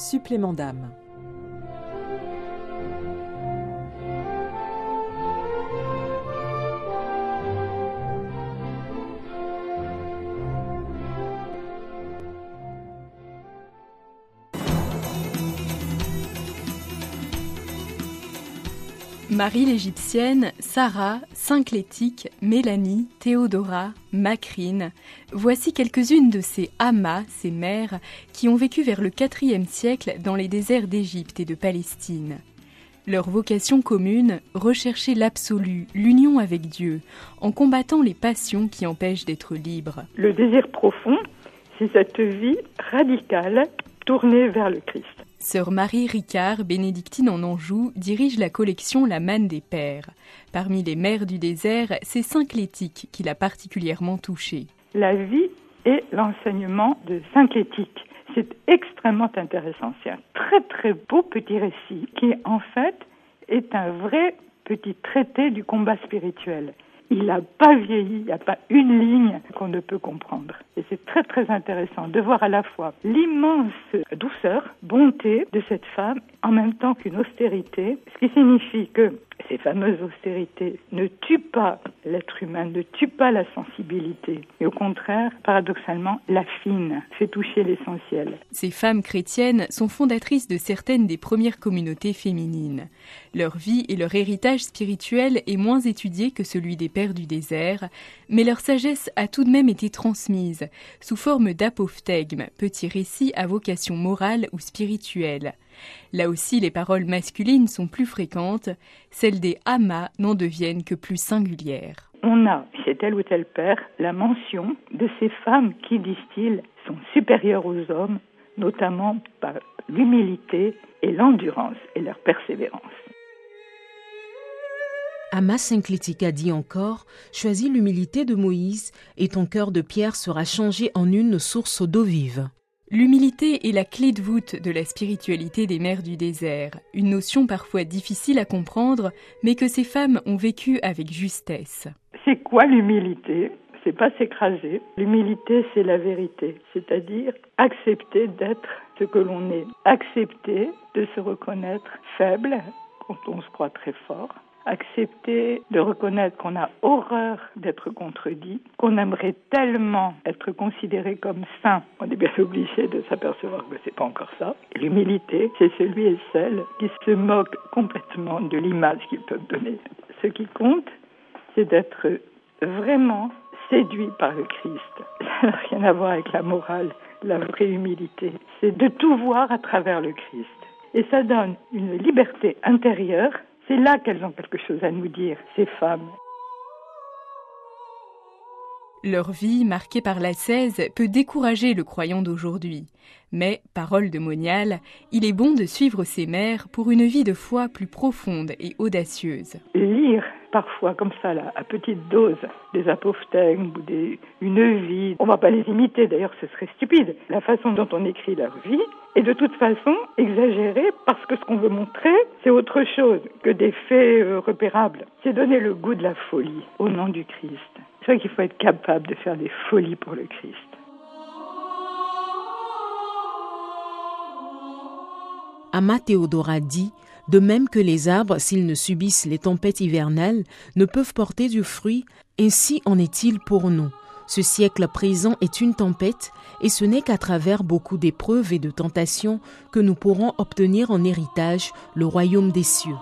Supplément d'âme. Marie l'Égyptienne, Sarah, Synclétique, Mélanie, Théodora, Macrine, voici quelques-unes de ces amas, ces mères, qui ont vécu vers le IVe siècle dans les déserts d'Égypte et de Palestine. Leur vocation commune, rechercher l'absolu, l'union avec Dieu, en combattant les passions qui empêchent d'être libre. Le désir profond, c'est cette vie radicale tournée vers le Christ. Sœur Marie Ricard, bénédictine en Anjou, dirige la collection La Manne des Pères. Parmi les mères du désert, c'est Saint-Clétique qui l'a particulièrement touchée. La vie et l'enseignement de Saint-Clétique. C'est extrêmement intéressant. C'est un très très beau petit récit qui en fait est un vrai petit traité du combat spirituel il n'a pas vieilli, il n'y a pas une ligne qu'on ne peut comprendre. Et c'est très très intéressant de voir à la fois l'immense douceur, bonté de cette femme, en même temps qu'une austérité, ce qui signifie que ces fameuses austérités ne tuent pas l'être humain, ne tuent pas la sensibilité, et au contraire, paradoxalement, la fine fait toucher l'essentiel. Ces femmes chrétiennes sont fondatrices de certaines des premières communautés féminines. Leur vie et leur héritage spirituel est moins étudié que celui des pères du désert, mais leur sagesse a tout de même été transmise sous forme d'apophthegme, petit récit à vocation morale ou spirituelle. Là aussi, les paroles masculines sont plus fréquentes, celles des amas n'en deviennent que plus singulières. On a chez tel ou tel père la mention de ces femmes qui, disent-ils, sont supérieures aux hommes, notamment par l'humilité et l'endurance et leur persévérance. Ama Synclitica dit encore Choisis l'humilité de Moïse, et ton cœur de pierre sera changé en une source d'eau vive. L'humilité est la clé de voûte de la spiritualité des mères du désert, une notion parfois difficile à comprendre, mais que ces femmes ont vécue avec justesse. C'est quoi l'humilité? C'est pas s'écraser. L'humilité, c'est la vérité, c'est-à-dire accepter d'être ce que l'on est, accepter de se reconnaître faible quand on se croit très fort, accepter de reconnaître qu'on a horreur d'être contredit, qu'on aimerait tellement être considéré comme saint. On est bien obligé de s'apercevoir que c'est pas encore ça. L'humilité, c'est celui et celle qui se moquent complètement de l'image qu'ils peuvent donner. Ce qui compte, c'est d'être vraiment séduit par le Christ. Ça n'a rien à voir avec la morale. La vraie humilité, c'est de tout voir à travers le Christ. Et ça donne une liberté intérieure c'est là qu'elles ont quelque chose à nous dire, ces femmes. Leur vie, marquée par la 16, peut décourager le croyant d'aujourd'hui. Mais, parole de Monial, il est bon de suivre ces mères pour une vie de foi plus profonde et audacieuse. Lire parfois comme ça, là, à petite dose, des apophthegmes ou une vie. On ne va pas les imiter, d'ailleurs ce serait stupide. La façon dont on écrit leur vie est de toute façon exagérée parce que ce qu'on veut montrer, c'est autre chose que des faits euh, repérables. C'est donner le goût de la folie au nom du Christ. C'est vrai qu'il faut être capable de faire des folies pour le Christ. Ama Théodora dit de même que les arbres, s'ils ne subissent les tempêtes hivernales, ne peuvent porter du fruit, ainsi en est-il pour nous. Ce siècle présent est une tempête, et ce n'est qu'à travers beaucoup d'épreuves et de tentations que nous pourrons obtenir en héritage le royaume des cieux.